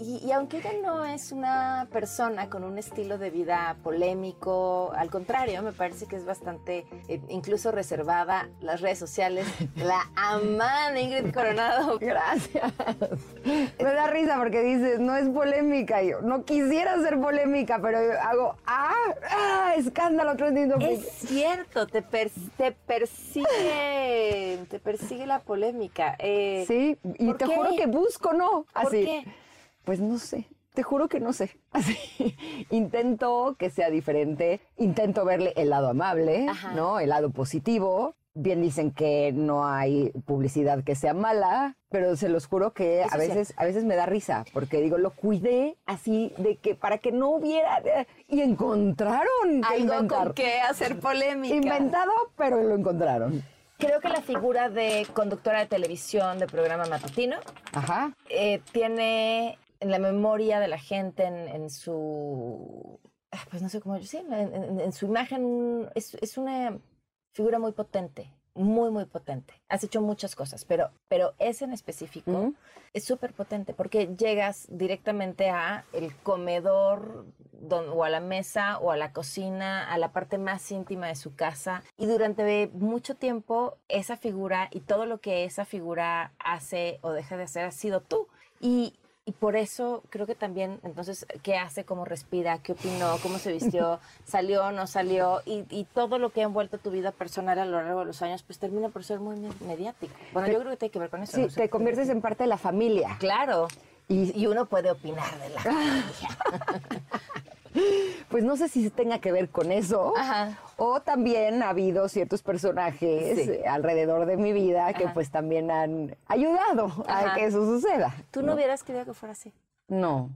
Y, y aunque ella no es una persona con un estilo de vida polémico, al contrario, me parece que es bastante, eh, incluso reservada, las redes sociales la aman Ingrid Coronado. Gracias. Me da risa porque dices, no es polémica. Yo no quisiera ser polémica, pero hago, ah, ah escándalo, trending. Es cierto, te, per- te persigue, te persigue la polémica. Eh, Sí, y ¿por te qué? juro que busco, ¿no? ¿Por Así. qué? Pues no sé. Te juro que no sé. Así. Intento que sea diferente. Intento verle el lado amable, Ajá. ¿no? El lado positivo. Bien dicen que no hay publicidad que sea mala, pero se los juro que Eso a es veces, a veces me da risa, porque digo, lo cuidé así de que para que no hubiera de- y encontraron que algo inventar. con qué hacer polémica. Inventado, pero lo encontraron. Creo que la figura de conductora de televisión de programa matutino Ajá. eh, tiene en la memoria de la gente, en, en su, ah, pues no sé cómo, sí, en, en- en su imagen, es, es una figura muy potente, muy, muy potente. Has hecho muchas cosas, pero, pero ese en específico es súper potente porque llegas directamente a el comedor don- o a la mesa o a la cocina, a la parte más íntima de su casa y durante mucho tiempo esa figura y todo lo que esa figura hace o deja de hacer ha sido tú. Y, y por eso creo que también, entonces, ¿qué hace? ¿Cómo respira? ¿Qué opinó? ¿Cómo se vistió? ¿Salió o no salió? Y, y todo lo que ha envuelto tu vida personal a lo largo de los años, pues termina por ser muy me- mediático. Bueno, yo creo que tiene que ver con eso. Sí, no sé. te conviertes en parte de la familia. Claro. Y- Y, uno puede opinar de la familia. Pues no sé si tenga que ver con eso. Ajá. O también ha habido ciertos personajes Sí. alrededor de mi vida que pues también han ayudado Ajá. a que eso suceda. ¿Tú no hubieras querido que fuera así? No.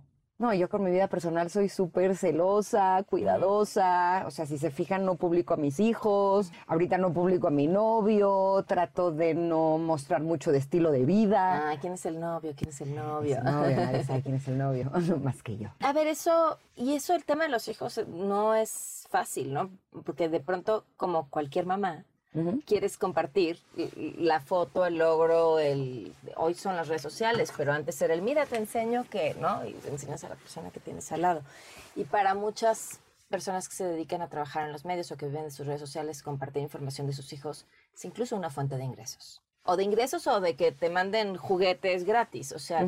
No, yo con mi vida personal soy súper celosa, cuidadosa. O sea, si se fijan, no publico a mis hijos. Ahorita no publico a mi novio. Trato de no mostrar mucho de estilo de vida. Ah, ¿quién es el novio? ¿Quién es el novio? No, nadie sabe quién es el novio, más que yo. A ver, eso, y eso el tema de los hijos no es fácil, ¿no? Porque de pronto, como cualquier mamá, Ujú. quieres compartir la foto, el logro, el... Hoy son las redes sociales, pero antes era el, mira, te enseño que, ¿no? Y te enseñas a la persona que tienes al lado. Y para muchas personas que se dedican a trabajar en los medios o que viven de sus redes sociales, compartir información de sus hijos es incluso una fuente de ingresos. O de ingresos o de que te manden juguetes gratis. O sea,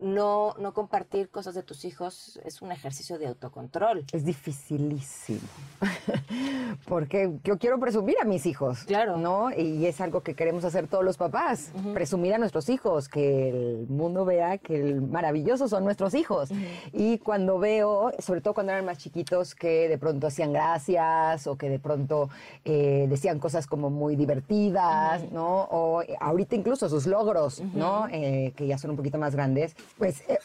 no, no compartir cosas de tus hijos es un ejercicio de autocontrol. Es dificilísimo. Porque yo quiero presumir a mis hijos. Claro. ¿No? Y es algo que queremos hacer todos los papás. Presumir a nuestros hijos, que el mundo vea que el maravillosos son nuestros hijos. Y cuando veo, sobre todo cuando eran más chiquitos, que de pronto hacían gracias o que de pronto eh, decían cosas como muy divertidas, ¿no? O eh, ahorita incluso sus logros, ¿no? Eh, que ya son un poquito más grandes. Pues. eh,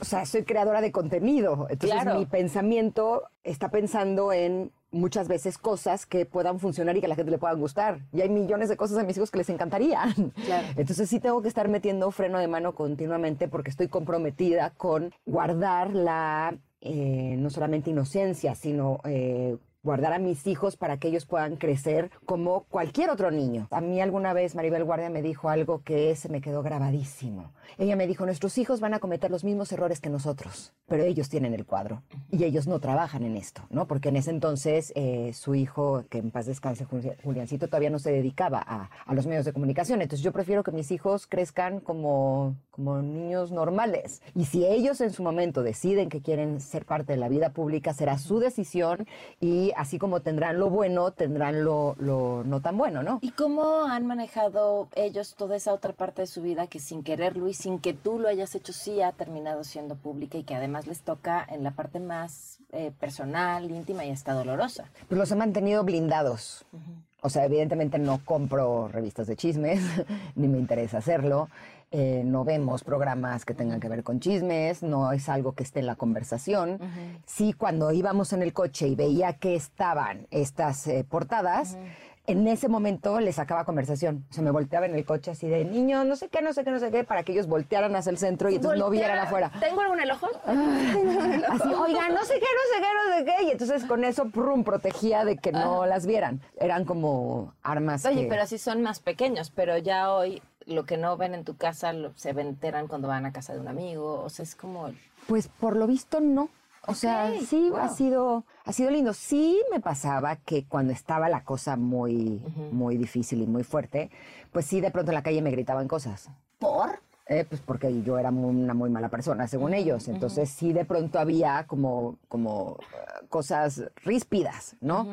o sea, soy creadora de contenido. Entonces Claro. mi pensamiento está pensando en muchas veces cosas que puedan funcionar y que a la gente le puedan gustar. Y hay millones de cosas a mis hijos que les encantarían. Claro. Entonces sí tengo que estar metiendo freno de mano continuamente porque estoy comprometida con guardar la, eh, no solamente inocencia, sino eh, guardar a mis hijos para que ellos puedan crecer como cualquier otro niño. A mí alguna vez Maribel Guardia me dijo algo que se me quedó grabadísimo. Ella me dijo, nuestros hijos van a cometer los mismos errores que nosotros, pero ellos tienen el cuadro y ellos no trabajan en esto, ¿no? Porque en ese entonces eh, su hijo, que en paz descanse, Juli- Juliancito, todavía no se dedicaba a, a los medios de comunicación. Entonces yo prefiero que mis hijos crezcan como, como niños normales. Y si ellos en su momento deciden que quieren ser parte de la vida pública, será su decisión y así como tendrán lo bueno, tendrán lo, lo no tan bueno, ¿no? ¿Y cómo han manejado ellos toda esa otra parte de su vida que sin quererlo y sin que tú lo hayas hecho sí ha terminado siendo pública y que además les toca en la parte más eh, personal, íntima y hasta dolorosa? Pues los he mantenido blindados. O sea, evidentemente no compro revistas de chismes, ni me interesa hacerlo. Eh, no vemos programas que tengan que ver con chismes, no es algo que esté en la conversación. Sí, cuando íbamos en el coche y veía que estaban estas eh, portadas, en ese momento les sacaba conversación. Se me volteaba en el coche así de niño, no sé qué, no sé qué, no sé qué, para que ellos voltearan hacia el centro y entonces no vieran afuera. ¿Tengo algo en el ojo? Así, oiga, no sé qué, no sé qué, no sé qué. Y entonces con eso, prum, protegía de que no las vieran. Eran como armas Oye, que- pero así son más pequeños, pero ya hoy lo que no ven en tu casa lo- se enteran cuando van a casa de un amigo, o sea, es como... Pues por lo visto no. O sea, sí, wow. ha sido, ha sido lindo. Sí me pasaba que cuando estaba la cosa muy, muy difícil y muy fuerte, pues sí, de pronto en la calle me gritaban cosas. ¿Por? Eh, pues porque yo era muy- una muy mala persona, según ellos. Entonces sí de pronto había como, como eh, cosas ríspidas, ¿no?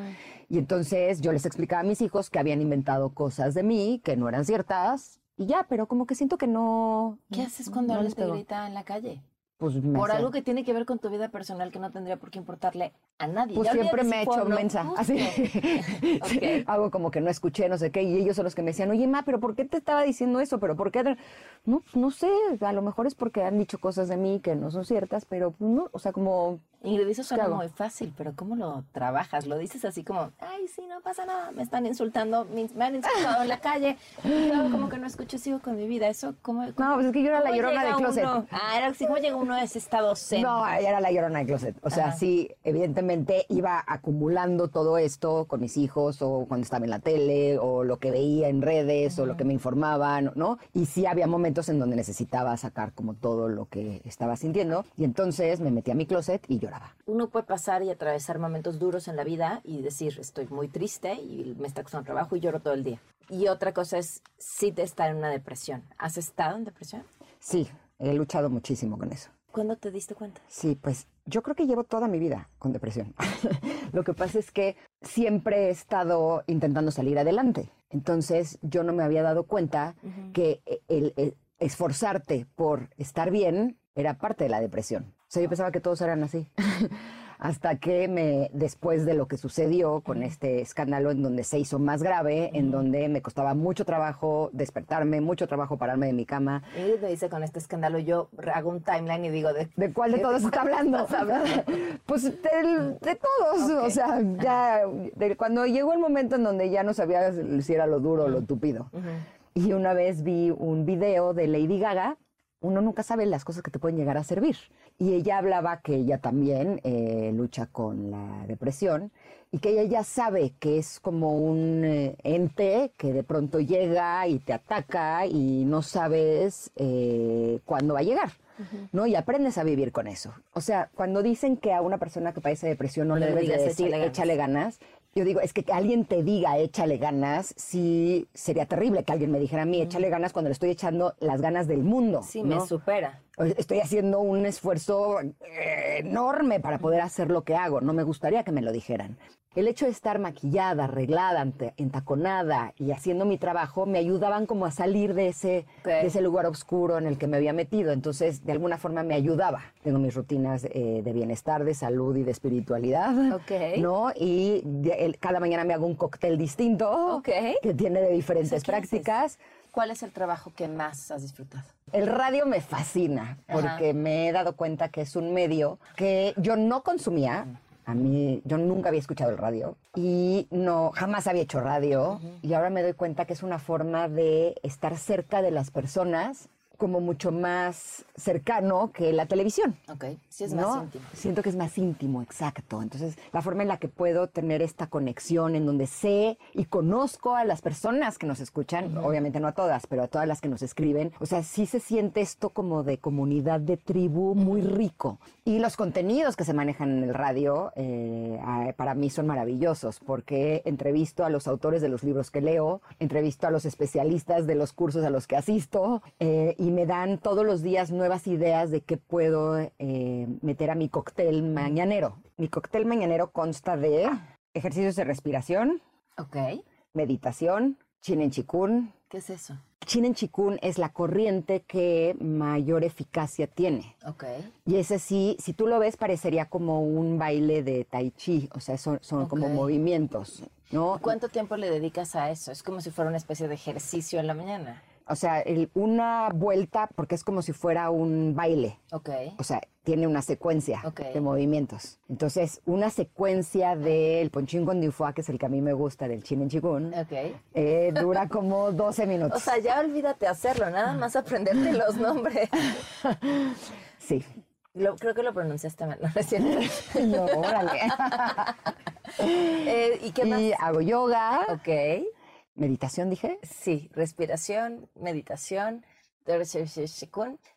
Y entonces yo les explicaba a mis hijos que habían inventado cosas de mí que no eran ciertas. Y ya, pero como que siento que no... ¿Qué haces cuando no les te grita en la calle? Pues me Por algo que tiene que ver con tu vida personal que no tendría por qué importarle a nadie. Pues Ya siempre me he hecho no mensa. justo. Así. Sí, Ok. Hago como que no escuché, no sé qué. Y ellos son los que me decían, oye, ma, ¿pero por qué te estaba diciendo eso? ¿Pero por qué? No, pues, no sé. A lo mejor es porque han dicho cosas de mí que no son ciertas, pero pues, no. O sea, como. Ingrid, eso suena muy fácil, pero ¿cómo lo trabajas? Lo dices así como, ay, sí, no pasa nada, me están insultando, me, han insultado en la calle, yo como que no escucho, sigo con mi vida. Eso, ¿cómo? No, pues es que yo era la cómo llorona del closet. uno? Ah, era así, ¿cómo llega uno a ese estado zen? No, era la llorona del closet. O sea, Ajá. sí, evidentemente iba acumulando todo esto con mis hijos o cuando estaba en la tele o lo que veía en redes o lo que me informaban, ¿no? Y sí había momentos en donde necesitaba sacar como todo lo que estaba sintiendo y entonces me metí a mi closet y lloraba. Uno puede pasar y atravesar momentos duros en la vida y decir, estoy muy triste y me está costando trabajo y lloro todo el día. Y otra cosa es, sí te estar en una depresión. ¿Has estado en depresión? Sí, he luchado muchísimo con eso. ¿Cuándo te diste cuenta? Sí, pues yo creo que llevo toda mi vida con depresión. Lo que pasa es que siempre he estado intentando salir adelante. Entonces yo no me había dado cuenta que el, el esforzarte por estar bien era parte de la depresión. O sea, yo pensaba que todos eran así. Hasta que me, después de lo que sucedió con este escándalo en donde se hizo más grave, en donde me costaba mucho trabajo despertarme, mucho trabajo pararme de mi cama, Ingrid me dice con este escándalo, yo hago un timeline y digo, ¿de, ¿De cuál de todos está hablando? pues del- de todos. O sea, ya de cuando llegó el momento en donde ya no sabía si era lo duro o lo tupido. Y una vez vi un video de Lady Gaga. Uno nunca sabe las cosas que te pueden llegar a servir. Y ella hablaba que ella también eh, lucha con la depresión y que ella ya sabe que es como un eh, ente que de pronto llega y te ataca y no sabes eh, cuándo va a llegar. ¿no? Y aprendes a vivir con eso. O sea, cuando dicen que a una persona que padece depresión no No le debes de digas, decir "Échale ganas". échale ganas, yo digo, es que que alguien te diga échale ganas, sí sería terrible que alguien me dijera a mí échale ganas cuando le estoy echando las ganas del mundo. Sí, ¿no? me supera. Estoy haciendo un esfuerzo eh, enorme para poder hacer lo que hago. No me gustaría que me lo dijeran. El hecho de estar maquillada, arreglada, entaconada y haciendo mi trabajo me ayudaban como a salir de ese, de ese lugar oscuro en el que me había metido. Entonces, de alguna forma me ayudaba. Tengo mis rutinas eh, de bienestar, de salud y de espiritualidad. Ok. ¿no? Y de- el- cada mañana me hago un cóctel distinto Ok. que tiene de diferentes prácticas. ¿Cuál es el trabajo que más has disfrutado? El radio me fascina porque Ajá. me he dado cuenta que es un medio que yo no consumía. A mí, yo nunca había escuchado el radio y no, jamás había hecho radio. Y ahora me doy cuenta que es una forma de estar cerca de las personas como mucho más cercano que la televisión. Ok, sí es ¿no? más íntimo. Siento que es más íntimo, exacto. Entonces, la forma en la que puedo tener esta conexión, en donde sé y conozco a las personas que nos escuchan, obviamente no a todas, pero a todas las que nos escriben, o sea, sí se siente esto como de comunidad, de tribu, muy rico. Y los contenidos que se manejan en el radio, eh, para mí son maravillosos, porque entrevisto a los autores de los libros que leo, entrevisto a los especialistas de los cursos a los que asisto, eh, y me dan todos los días nuevas ideas de qué puedo eh, meter a mi cóctel mañanero. Mi cóctel mañanero consta de ejercicios de respiración, Ok, meditación, chinen chikun. ¿qué es eso? Chinen chikun es la corriente que mayor eficacia tiene. Ok, Y ese sí, si tú lo ves, parecería como un baile de tai chi, o sea, son, son como movimientos, ¿no? ¿cuánto tiempo le dedicas a eso? Es como si fuera una especie de ejercicio en la mañana. O sea, el- una vuelta, porque es como si fuera un baile. Ok, O sea, tiene una secuencia de movimientos. Entonces, una secuencia del ponchín con difua, que es el que a mí me gusta, del chin en chikun, ok. eh, dura como 12 minutos. O sea, ya olvídate hacerlo, nada más aprenderte los nombres. sí. Lo- creo que lo pronunciaste mal, ¿no? Es cierto. No, órale. Eh, ¿Y qué más? y hago yoga, Ok, meditación, dije. sí, respiración, meditación,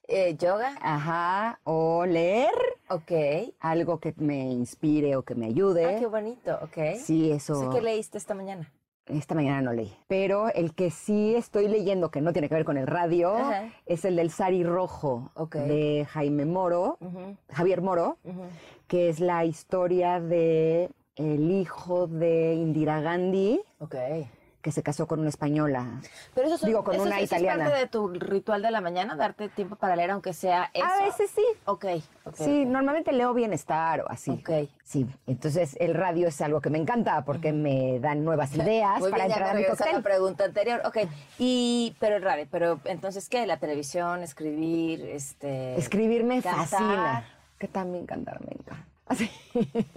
eh, yoga, Ajá. O leer ok. algo que me inspire o que me ayude. Ah, qué bonito, ok. Sí, eso. Sé que leíste esta mañana. Esta mañana no leí. Pero el que sí estoy leyendo, que no tiene que ver con el radio, Ajá. es el del Sari Rojo Ok. de Jaime Moro, Javier Moro, que es la historia de el hijo de Indira Gandhi, Ok. Que se casó con una española. Pero eso, son- Digo, con eso- una eso italiana. es parte de tu ritual de la mañana, darte tiempo para leer, aunque sea eso. A veces sí. Ok, ok. Sí, ok. normalmente leo bienestar o así. Ok. Sí, entonces el radio es algo que me encanta porque me dan nuevas ideas Muy para bien, ya entrar me a mi a la cóctel. pregunta anterior. Ok, y, pero el radio, pero entonces, ¿qué? La televisión, escribir, este... Escribir me cantar. fascina. Que también cantar me encanta. Así.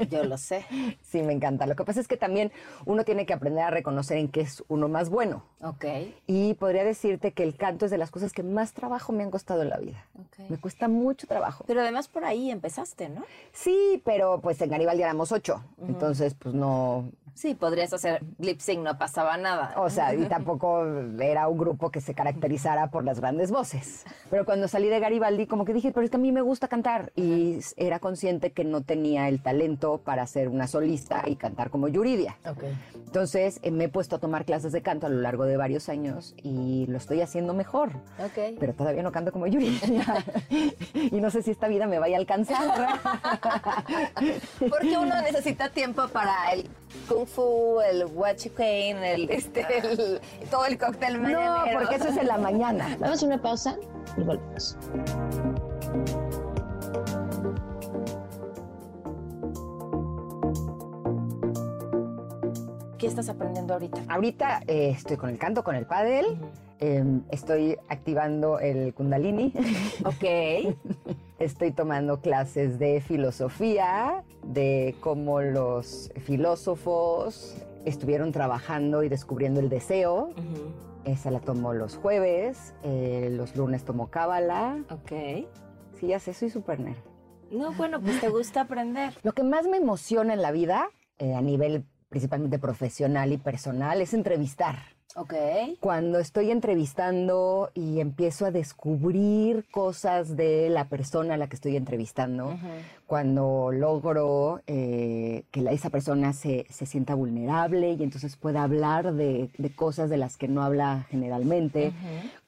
Yo lo sé. Sí, me encanta. Lo que pasa es que también uno tiene que aprender a reconocer en qué es uno más bueno. Ok, Y podría decirte que el canto es de las cosas que más trabajo me han costado en la vida. ok. Me cuesta mucho trabajo. Pero además por ahí empezaste, ¿no? Sí, pero pues en Garibaldi éramos ocho. Entonces, pues no. Sí, podrías hacer lip sync, no pasaba nada. O sea, y tampoco era un grupo que se caracterizara por las grandes voces. Pero cuando salí de Garibaldi, como que dije, pero es que a mí me gusta cantar. Y era consciente que no tenía el talento para ser una solista y cantar como Yuridia. Ok. Entonces eh, me he puesto a tomar clases de canto a lo largo de varios años y lo estoy haciendo mejor. Ok. Pero todavía no canto como Yuridia. y no sé si esta vida me vaya a alcanzar. Porque uno necesita tiempo para el kung fu, el huachicain, el, este, el- todo el cóctel no, mañanero. porque eso es en la mañana. Vamos a una pausa y volvemos. ¿Qué estás aprendiendo ahorita? Ahorita eh, estoy con el canto, con el pádel. eh, estoy activando el kundalini. Ok. estoy tomando clases de filosofía, de cómo los filósofos estuvieron trabajando y descubriendo el deseo. Esa la tomo los jueves, eh, los lunes tomo cábala. Ok. Sí, ya sé, soy súper nerd. No, bueno, pues te gusta aprender. Lo que más me emociona en la vida, eh, a nivel principalmente profesional y personal, es entrevistar. Ok. Cuando estoy entrevistando y empiezo a descubrir cosas de la persona a la que estoy entrevistando, cuando logro eh, que la- esa persona se, se sienta vulnerable y entonces pueda hablar de, de cosas de las que no habla generalmente,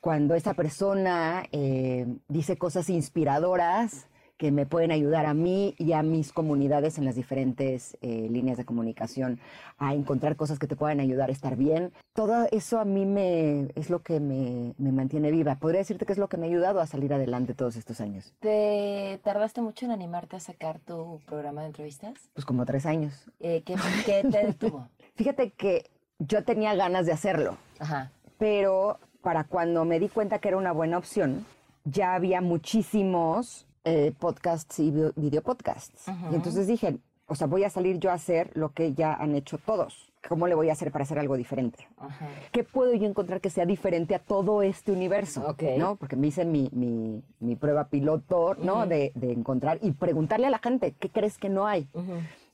cuando esa persona eh, dice cosas inspiradoras que me pueden ayudar a mí y a mis comunidades en las diferentes eh, líneas de comunicación a encontrar cosas que te puedan ayudar a estar bien. Todo eso a mí me, es lo que me, me mantiene viva. Podría decirte que es lo que me ha ayudado a salir adelante todos estos años. ¿Te tardaste mucho en animarte a sacar tu programa de entrevistas? Pues como tres años. Eh, ¿qué, qué te detuvo? Fíjate que yo tenía ganas de hacerlo, Ajá. pero para cuando me di cuenta que era una buena opción, ya había muchísimos eh, podcasts y video podcasts. Y entonces dije, o sea, voy a salir yo a hacer lo que ya han hecho todos, ¿cómo le voy a hacer para hacer algo diferente? ¿Qué puedo yo encontrar que sea diferente a todo este universo? ¿no? Porque me hice mi, mi- mi prueba piloto, ¿no? de, de encontrar y preguntarle a la gente, ¿qué crees que no hay?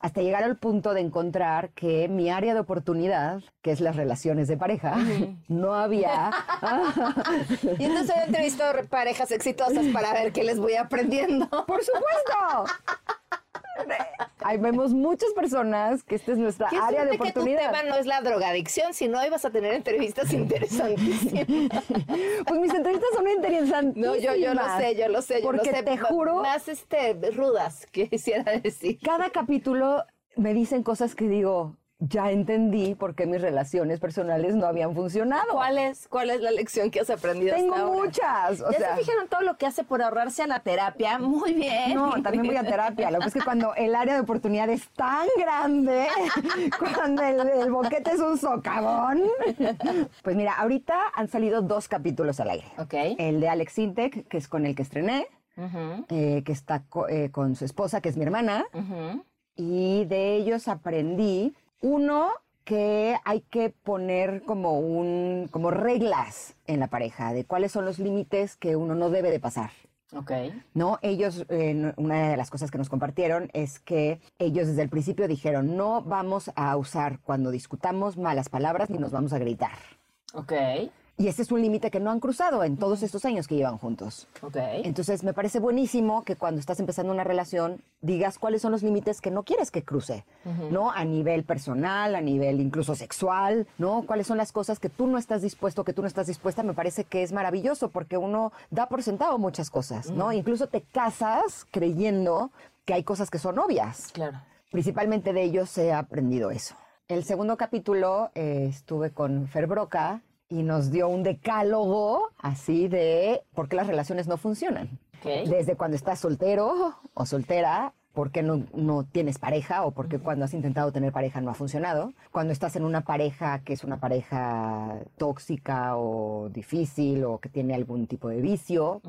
Hasta llegar al punto de encontrar que mi área de oportunidad, que es las relaciones de pareja, no había... Y entonces he entrevistado parejas exitosas para ver qué les voy aprendiendo. ¡Por supuesto! Ahí vemos muchas personas que esta es nuestra área de suerte que tu oportunidad. tema no es la drogadicción, sino ahí vas a tener entrevistas interesantísimas. Pues mis entrevistas son interesantísimas. No, yo, yo lo sé, yo lo sé, yo Porque lo sé. te juro, Más este, rudas, que quisiera decir. cada capítulo me dicen cosas que digo, ya entendí por qué mis relaciones personales no habían funcionado. ¿Cuál es, ¿Cuál es la lección que has aprendido Tengo hasta ahora? muchas. O ¿Ya sea, se fijaron todo lo que hace por ahorrarse a la terapia? Muy bien. No, también voy a terapia. Lo que pasa es que cuando el área de oportunidad es tan grande, cuando el, el boquete es un socavón. Pues mira, ahorita han salido dos capítulos al aire. Ok. El de Alex Intec, que es con el que estrené, eh, que está co- eh, con su esposa, que es mi hermana. Y de ellos aprendí, uno, que hay que poner como un, como reglas en la pareja, de cuáles son los límites que uno no debe de pasar. Ok. ¿no? Ellos, eh, una de las cosas que nos compartieron es que ellos desde el principio dijeron, no vamos a usar cuando discutamos malas palabras ni nos vamos a gritar. Ok. Y ese es un límite que no han cruzado en todos estos años que llevan juntos. Ok. Entonces, me parece buenísimo que cuando estás empezando una relación digas cuáles son los límites que no quieres que cruce, ¿no? A nivel personal, a nivel incluso sexual, ¿no? Cuáles son las cosas que tú no estás dispuesto, que tú no estás dispuesta, me parece que es maravilloso porque uno da por sentado muchas cosas, ¿no? Incluso te casas creyendo que hay cosas que son obvias. Claro. Principalmente de ellos he aprendido eso. El segundo capítulo eh, estuve con Fer Broca y nos dio un decálogo así de por qué las relaciones no funcionan. Desde cuando estás soltero o soltera, por qué no, no tienes pareja o por qué cuando has intentado tener pareja no ha funcionado. Cuando estás en una pareja que es una pareja tóxica o difícil o que tiene algún tipo de vicio,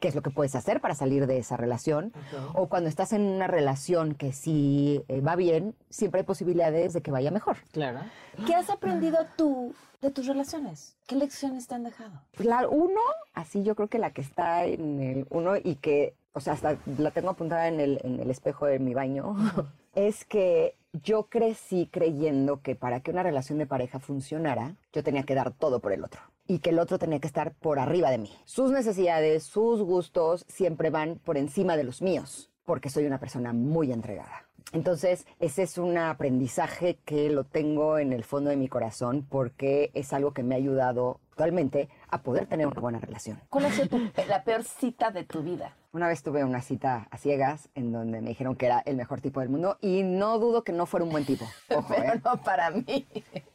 qué es lo que puedes hacer para salir de esa relación. O cuando estás en una relación que sí eh, va bien, siempre hay posibilidades de que vaya mejor. Claro. ¿Qué has aprendido tú de tus relaciones? ¿Qué lecciones te han dejado? La uno, así yo creo que la que está en el uno y que, o sea, hasta la tengo apuntada en el, en el espejo de mi baño, es que yo crecí creyendo que para que una relación de pareja funcionara, yo tenía que dar todo por el otro. Y que el otro tenía que estar por arriba de mí. Sus necesidades, sus gustos siempre van por encima de los míos, porque soy una persona muy entregada. Entonces, ese es un aprendizaje que lo tengo en el fondo de mi corazón porque es algo que me ha ayudado actualmente a poder tener una buena relación. ¿Cuál ha sido tu- la peor cita de tu vida? Una vez tuve una cita a ciegas en donde me dijeron que era el mejor tipo del mundo y no dudo que no fuera un buen tipo. Ojo, Pero ¿eh? no para mí.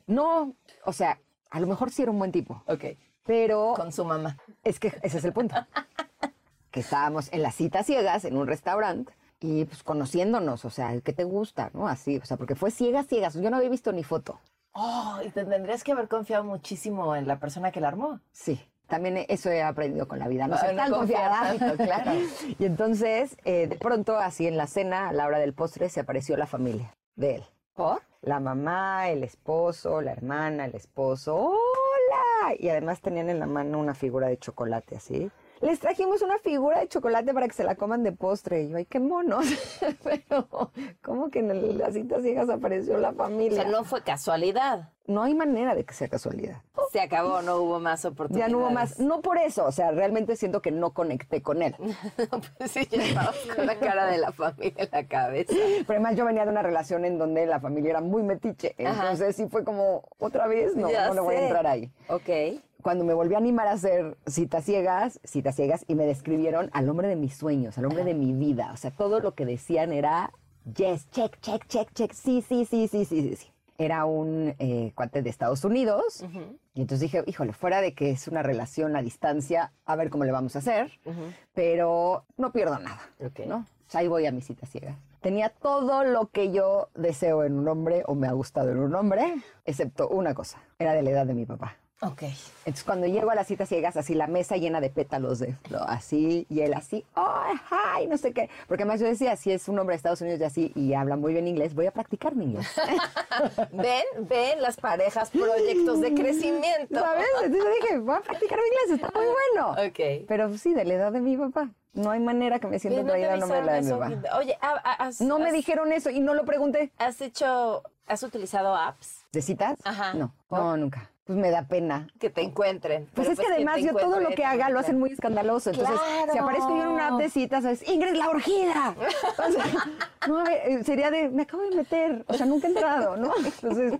No, o sea, a lo mejor sí era un buen tipo, Ok. pero Con su mamá. es que ese es el punto. Que estábamos en la cita ciegas en un restaurante y pues conociéndonos, o sea, ¿qué te gusta? ¿No? Así, o sea, porque fue ciegas, ciegas. Yo no había visto ni foto. Oh, y te tendrías que haber confiado muchísimo en la persona que la armó. Sí, también eso he aprendido con la vida, no Ah, no tan confiar confiada. tanto, claro. Y entonces, eh, de pronto, así en la cena, a la hora del postre, se apareció la familia de él. ¿Por? La mamá, el esposo, la hermana, el esposo. ¡Hola! Y además tenían en la mano una figura de chocolate así. Les trajimos una figura de chocolate para que se la coman de postre. Y yo, ay, qué monos. Pero, ¿cómo que en las citas ciegas apareció la O familia? sea, no fue casualidad. no hay manera de que sea casualidad. Se acabó, no hubo más Ya oportunidades. no hubo más. No por eso, o sea, realmente siento que no conecté con él. No, pues sí, ya estabas con la cara de la familia en la cabeza. Pero además yo venía de una relación en donde la familia era muy metiche. Ajá. Entonces sí fue como, otra vez, no, Ya no le voy a entrar ahí. Ok. Cuando me volví a animar a hacer citas ciegas, citas ciegas, y me describieron al hombre de mis sueños, al hombre de mi vida. O sea, todo lo que decían era, yes, check, check, check, check, sí, sí, sí, sí, sí, sí. sí. Era un eh, cuate de Estados Unidos. Y entonces dije, híjole, fuera de que es una relación a distancia, a ver cómo le vamos a hacer. Pero no pierdo nada. Ok. ¿no? O sea, ahí voy a mi cita ciega. Tenía todo lo que yo deseo en un hombre o me ha gustado en un hombre, excepto una cosa. Era de la edad de mi papá. Ok. Entonces, cuando llego a las citas ciegas, así la mesa llena de pétalos de flor, así, y él así, ¡ay, ay! No sé qué. Porque además yo decía, si es un hombre de Estados Unidos y así, y habla muy bien inglés, voy a practicar mi inglés. ven, ven las parejas proyectos de crecimiento. ¿Sabes? Entonces dije, voy a practicar mi inglés, está muy bueno. Ok. Pero sí, de la edad de mi papá. No hay manera que me sienta Bien, ¿no a la de mi papá. Oye, has- No me dijeron eso y no lo pregunté. ¿Has hecho, has utilizado apps ¿De citas? Ajá. No, no, nunca. Pues me da pena. que te encuentren? Pues es que quien además yo todo lo que haga lo hacen muy escandaloso. Entonces, ¡Claro! si aparezco yo en una app de citas, es Ingrid la orgida. O sea, no, eh, sería de, me acabo de meter. O sea, nunca he entrado, ¿no? Entonces,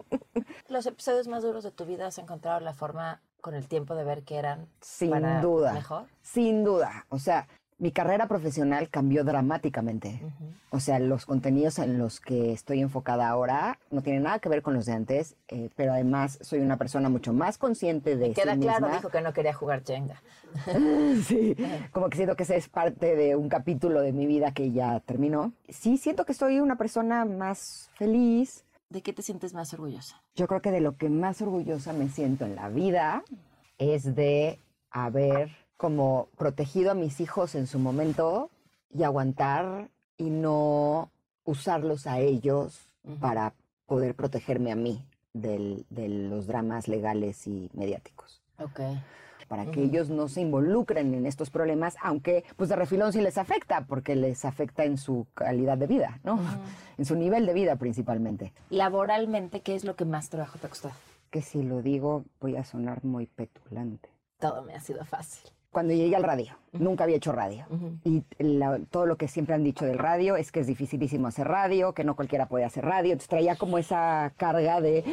Los episodios más duros de tu vida has encontrado la forma con el tiempo de ver que eran sin para duda. mejor. Sin duda. O sea, mi carrera profesional cambió dramáticamente. O sea, los contenidos en los que estoy enfocada ahora no tienen nada que ver con los de antes, eh, pero además soy una persona mucho más consciente de Queda sí claro, misma. dijo que no quería jugar Jenga. Sí, como que siento que ese es parte de un capítulo de mi vida que ya terminó. Sí, siento que soy una persona más feliz. ¿De qué te sientes más orgullosa? Yo creo que de lo que más orgullosa me siento en la vida es de haber como protegido a mis hijos en su momento y aguantar y no usarlos a ellos para poder protegerme a mí del- de los dramas legales y mediáticos Ok. para que ellos no se involucren en estos problemas, aunque pues de refilón sí les afecta, porque les afecta en su calidad de vida, ¿no? En su nivel de vida principalmente. Laboralmente, ¿qué es lo que más trabajo te ha costado? Que si lo digo voy a sonar muy petulante. Todo me ha sido fácil. Cuando llegué al radio, nunca había hecho radio. Y la- todo lo que siempre han dicho del radio es que es dificilísimo hacer radio, que no cualquiera puede hacer radio. Entonces traía como esa carga de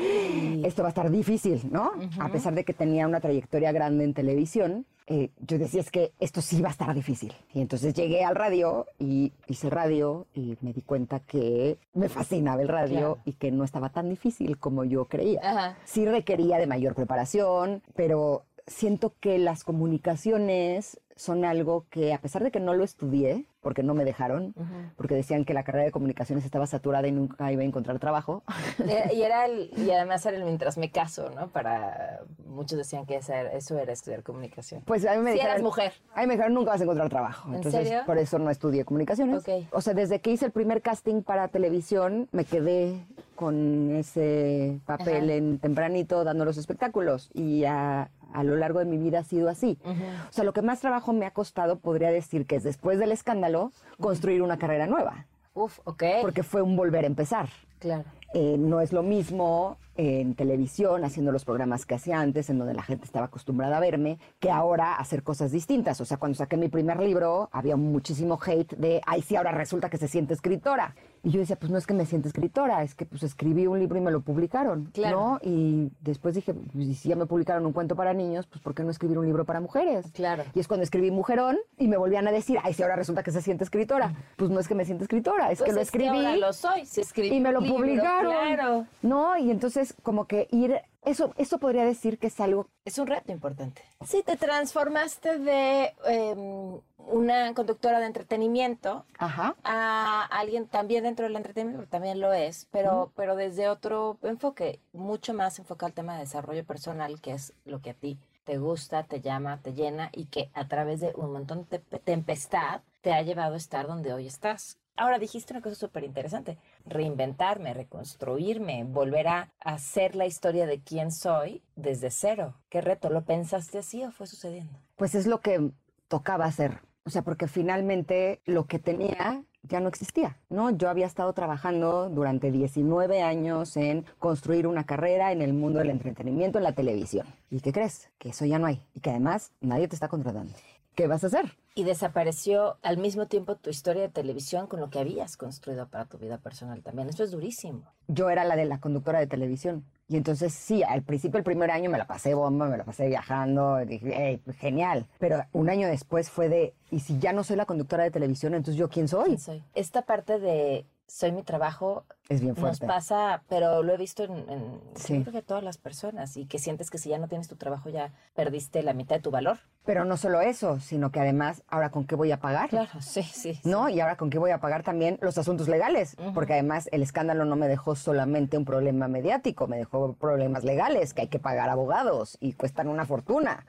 esto va a estar difícil, ¿no? A pesar de que tenía una trayectoria grande en televisión, eh, yo decía es que esto sí va a estar difícil. Y entonces llegué al radio y hice radio y me di cuenta que me fascinaba el radio Claro. y que no estaba tan difícil como yo creía. Ajá. Sí requería de mayor preparación, pero siento que las comunicaciones son algo que, a pesar de que no lo estudié, porque no me dejaron, porque decían que la carrera de comunicaciones estaba saturada y nunca iba a encontrar trabajo. Era- y, era el, y además era el mientras me caso, ¿no? Para muchos decían que esa era- eso era estudiar comunicación. Pues a mí me Si dijeron, eras mujer. A mí me dijeron, nunca vas a encontrar trabajo. ¿En Entonces, serio? por eso no estudié comunicaciones. Ok. O sea, desde que hice el primer casting para televisión, me quedé con ese papel Ajá. en tempranito dando los espectáculos. Y a, a lo largo de mi vida ha sido así. O sea, lo que más trabajo me ha costado, podría decir que es después del escándalo, construir una carrera nueva. Uf, ok. Porque fue un volver a empezar. Claro. Eh, no es lo mismo en televisión, haciendo los programas que hacía antes, en donde la gente estaba acostumbrada a verme, que ahora hacer cosas distintas. O sea, cuando saqué mi primer libro, había muchísimo hate de, ay, sí, ahora resulta que se siente escritora. Y yo decía, pues no es que me sienta escritora, es que pues escribí un libro y me lo publicaron, Claro. ¿no? Y después dije, pues, si ya me publicaron un cuento para niños, pues ¿por qué no escribir un libro para mujeres? Claro. Y es cuando escribí Mujerón y me volvían a decir, ay, sí, ahora resulta que se siente escritora. Pues no es que me sienta escritora, es Pues que lo es escribí ahora lo soy. Se escribió y me lo libro, publicaron. Claro. No, y entonces como que ir, eso, eso podría decir que es algo, Es un reto importante. Sí, te transformaste de em, una conductora de entretenimiento ajá, a alguien también dentro del entretenimiento, también lo es, pero, pero desde otro enfoque, mucho más enfocado al tema de desarrollo personal, que es lo que a ti te gusta, te llama, te llena y que a través de un montón de te- tempestad te ha llevado a estar donde hoy estás. Ahora dijiste una cosa súper interesante, reinventarme, reconstruirme, volver a hacer la historia de quién soy desde cero. ¿Qué reto? ¿Lo pensaste así o fue sucediendo? pues es lo que tocaba hacer. O sea, porque finalmente lo que tenía ya no existía, ¿no? Yo había estado trabajando durante 19 años en construir una carrera en el mundo del entretenimiento en la televisión. ¿Y qué crees? Que eso ya no hay. Y que además nadie te está contratando. ¿Qué vas a hacer? Y desapareció al mismo tiempo tu historia de televisión con lo que habías construido para tu vida personal también. Eso es durísimo. yo era la de la conductora de televisión. Y entonces sí, al principio, el primer año me la pasé bomba, me la pasé viajando, dije, "Ey, pues, genial. Pero un año después fue de, ¿y si ya no soy la conductora de televisión, entonces yo quién soy? ¿Quién soy? Esta parte de soy mi trabajo, Es bien nos fuerte. pasa, pero lo he visto en, en Sí. yo creo que todas las personas y que sientes que si ya no tienes tu trabajo ya perdiste la mitad de tu valor. Pero no solo eso, sino que además, ¿ahora con qué voy a pagar? Claro, sí, sí. sí. ¿No? Y ahora con qué voy a pagar también los asuntos legales, porque además el escándalo no me dejó solamente un problema mediático, me dejó problemas legales, que hay que pagar abogados y cuestan una fortuna.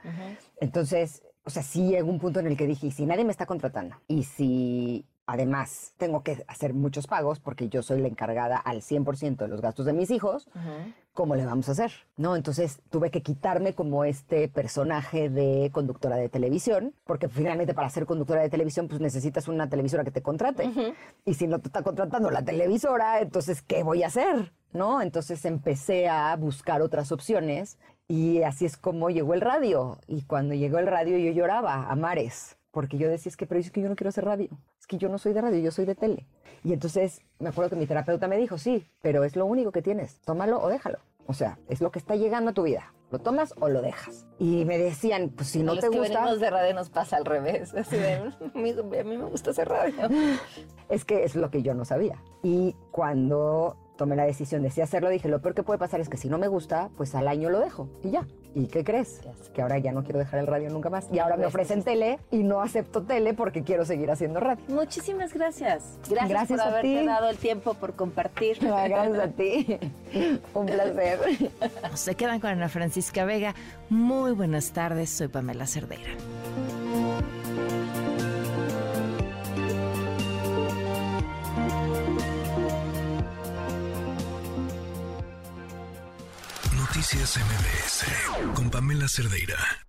Entonces, o sea, sí llegó un punto en el que dije, "Y si nadie me está contratando y si además tengo que hacer muchos pagos porque yo soy la encargada al 100% de los gastos de mis hijos. ¿cómo le vamos a hacer? ¿No? Entonces tuve que quitarme como este personaje de conductora de televisión, porque finalmente para ser conductora de televisión pues necesitas una televisora que te contrate. Y si no te está contratando la televisora, entonces ¿qué voy a hacer? ¿No? Entonces empecé a buscar otras opciones y así es como llegó el radio. Y cuando llegó el radio yo lloraba a mares. Porque yo decía, es que, pero es que yo no quiero hacer radio. Es que yo no soy de radio, yo soy de tele. Y entonces me acuerdo que mi terapeuta me dijo, sí, pero es lo único que tienes. Tómalo o déjalo. O sea, es lo que está llegando a tu vida. ¿Lo tomas o lo dejas? Y me decían, pues si no los te que gusta... venimos de radio nos pasa al revés. Así de, a mí, a mí me gusta hacer radio. Es que es lo que yo no sabía. Y cuando tomé la decisión de hacerlo, dije, lo peor que puede pasar es que si no me gusta, pues al año lo dejo y ya. ¿Y qué crees? Que ahora ya no quiero dejar el radio nunca más. Y ahora me ofrecen tele y no acepto tele porque quiero seguir haciendo radio. Muchísimas gracias. Gracias, Gracias por haberte ti. dado el tiempo, por compartir. Ah, Gracias a ti. Un placer. Se quedan con Ana Francisca Vega. Muy buenas tardes, soy Pamela Cerdeira. Noticias MBS con Pamela Cerdeira.